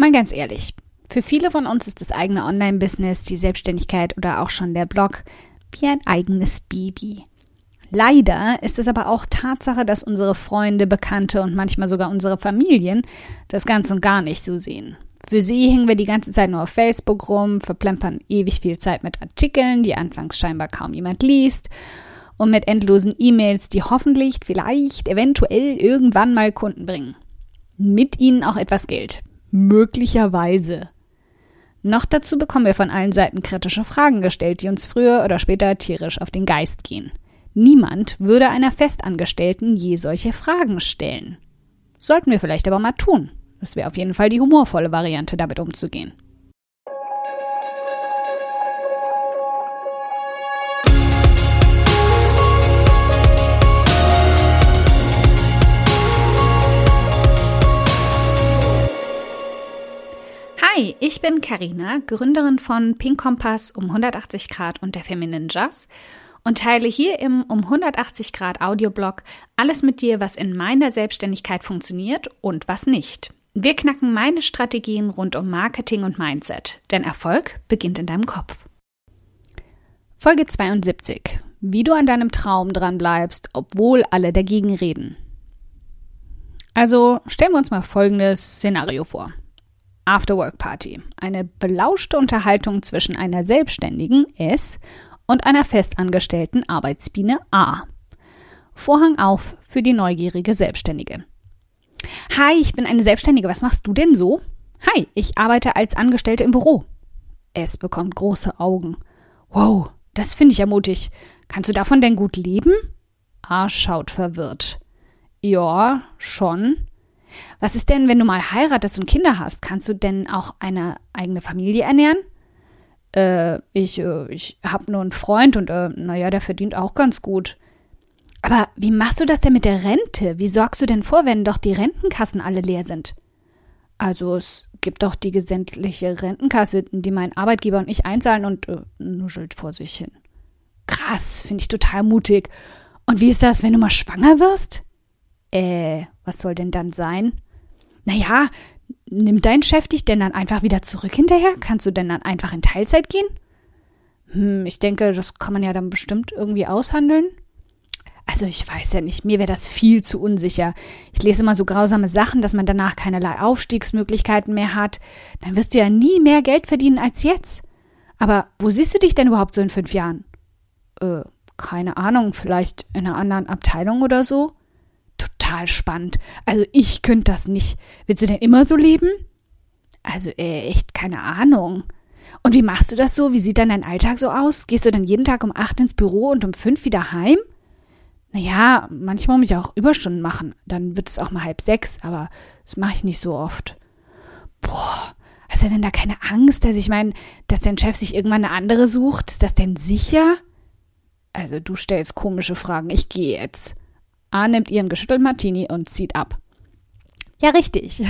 Mal ganz ehrlich, für viele von uns ist das eigene Online-Business, die Selbstständigkeit oder auch schon der Blog wie ein eigenes Baby. Leider ist es aber auch Tatsache, dass unsere Freunde, Bekannte und manchmal sogar unsere Familien das ganz und gar nicht so sehen. Für sie hängen wir die ganze Zeit nur auf Facebook rum, verplempern ewig viel Zeit mit Artikeln, die anfangs scheinbar kaum jemand liest, und mit endlosen E-Mails, die hoffentlich, vielleicht, eventuell irgendwann mal Kunden bringen. Mit ihnen auch etwas Geld. Möglicherweise. Noch dazu bekommen wir von allen Seiten kritische Fragen gestellt, die uns früher oder später tierisch auf den Geist gehen. Niemand würde einer Festangestellten je solche Fragen stellen. Sollten wir vielleicht aber mal tun. Es wäre auf jeden Fall die humorvolle Variante, damit umzugehen. Hi, ich bin Karina, Gründerin von Pink Kompass um 180 Grad und der Feminine Jazz und teile hier im um 180 Grad Audioblog alles mit dir, was in meiner Selbstständigkeit funktioniert und was nicht. Wir knacken meine Strategien rund um Marketing und Mindset, denn Erfolg beginnt in deinem Kopf. Folge 72. Wie du an deinem Traum dran bleibst, obwohl alle dagegen reden. Also stellen wir uns mal folgendes Szenario vor. Afterwork-Party. Eine belauschte Unterhaltung zwischen einer Selbstständigen S und einer festangestellten Arbeitsbiene A. Vorhang auf für die neugierige Selbstständige. Hi, ich bin eine Selbstständige. Was machst du denn so? Hi, ich arbeite als Angestellte im Büro. S bekommt große Augen. Wow, das finde ich ja mutig. Kannst du davon denn gut leben? A schaut verwirrt. Ja, schon. Was ist denn, wenn du mal heiratest und Kinder hast? Kannst du denn auch eine eigene Familie ernähren? Äh, ich, äh, ich habe nur einen Freund und äh, naja, der verdient auch ganz gut. Aber wie machst du das denn mit der Rente? Wie sorgst du denn vor, wenn doch die Rentenkassen alle leer sind? Also es gibt doch die gesämtliche Rentenkasse, die mein Arbeitgeber und ich einzahlen und äh, nuschelt vor sich hin. Krass, finde ich total mutig. Und wie ist das, wenn du mal schwanger wirst? Äh, was soll denn dann sein? Naja, nimmt dein Chef dich denn dann einfach wieder zurück hinterher? Kannst du denn dann einfach in Teilzeit gehen? Hm, ich denke, das kann man ja dann bestimmt irgendwie aushandeln. Also ich weiß ja nicht, mir wäre das viel zu unsicher. Ich lese immer so grausame Sachen, dass man danach keinerlei Aufstiegsmöglichkeiten mehr hat. Dann wirst du ja nie mehr Geld verdienen als jetzt. Aber wo siehst du dich denn überhaupt so in fünf Jahren? Äh, keine Ahnung, vielleicht in einer anderen Abteilung oder so? Total spannend. Also ich könnte das nicht. Willst du denn immer so leben? Also äh, echt keine Ahnung. Und wie machst du das so? Wie sieht dann dein Alltag so aus? Gehst du dann jeden Tag um acht ins Büro und um fünf wieder heim? Naja, manchmal muss ich auch Überstunden machen. Dann wird es auch mal halb sechs, aber das mache ich nicht so oft. Boah, hast du denn da keine Angst, dass ich meine, dass dein Chef sich irgendwann eine andere sucht? Ist das denn sicher? Also du stellst komische Fragen. Ich gehe jetzt. A nimmt ihren geschüttelten Martini und zieht ab. Ja, richtig.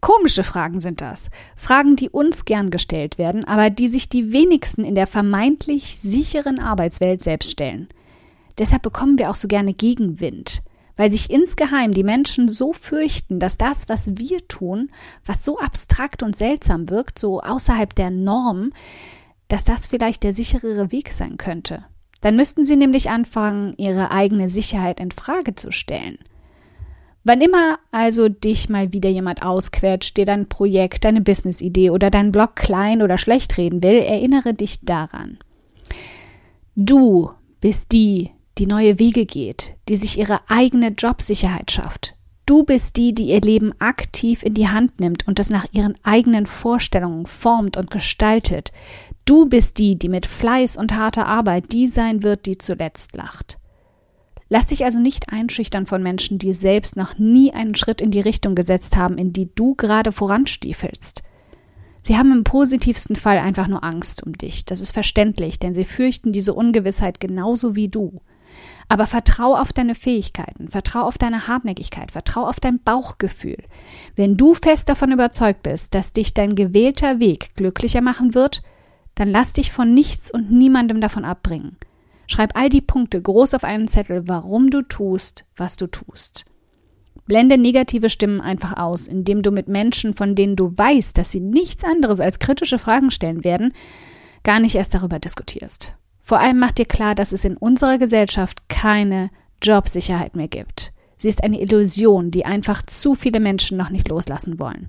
Komische Fragen sind das. Fragen, die uns gern gestellt werden, aber die sich die wenigsten in der vermeintlich sicheren Arbeitswelt selbst stellen. Deshalb bekommen wir auch so gerne Gegenwind, weil sich insgeheim die Menschen so fürchten, dass das, was wir tun, was so abstrakt und seltsam wirkt, so außerhalb der Norm, dass das vielleicht der sicherere Weg sein könnte. Dann müssten sie nämlich anfangen, ihre eigene Sicherheit in Frage zu stellen. Wann immer also dich mal wieder jemand ausquetscht, dir dein Projekt, deine Businessidee oder dein Blog klein oder schlecht reden will, erinnere dich daran. Du bist die, die neue Wege geht, die sich ihre eigene Jobsicherheit schafft. Du bist die, die ihr Leben aktiv in die Hand nimmt und es nach ihren eigenen Vorstellungen formt und gestaltet. Du bist die, die mit Fleiß und harter Arbeit die sein wird, die zuletzt lacht. Lass dich also nicht einschüchtern von Menschen, die selbst noch nie einen Schritt in die Richtung gesetzt haben, in die du gerade voranstiefelst. Sie haben im positivsten Fall einfach nur Angst um dich. Das ist verständlich, denn sie fürchten diese Ungewissheit genauso wie du. Aber vertrau auf deine Fähigkeiten, vertrau auf deine Hartnäckigkeit, vertrau auf dein Bauchgefühl. Wenn du fest davon überzeugt bist, dass dich dein gewählter Weg glücklicher machen wird, dann lass dich von nichts und niemandem davon abbringen. Schreib all die Punkte groß auf einen Zettel, warum du tust, was du tust. Blende negative Stimmen einfach aus, indem du mit Menschen, von denen du weißt, dass sie nichts anderes als kritische Fragen stellen werden, gar nicht erst darüber diskutierst. Vor allem mach dir klar, dass es in unserer Gesellschaft keine Jobsicherheit mehr gibt. Sie ist eine Illusion, die einfach zu viele Menschen noch nicht loslassen wollen.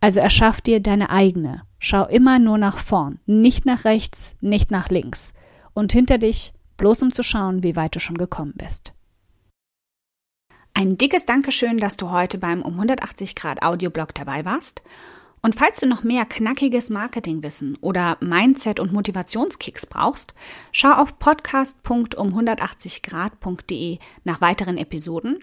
Also erschaff dir deine eigene. Schau immer nur nach vorn, nicht nach rechts, nicht nach links. Und hinter dich, bloß um zu schauen, wie weit du schon gekommen bist. Ein dickes Dankeschön, dass du heute beim um 180 Grad Audioblog dabei warst. Und falls du noch mehr knackiges Marketingwissen oder Mindset- und Motivationskicks brauchst, schau auf podcast.um180grad.de nach weiteren Episoden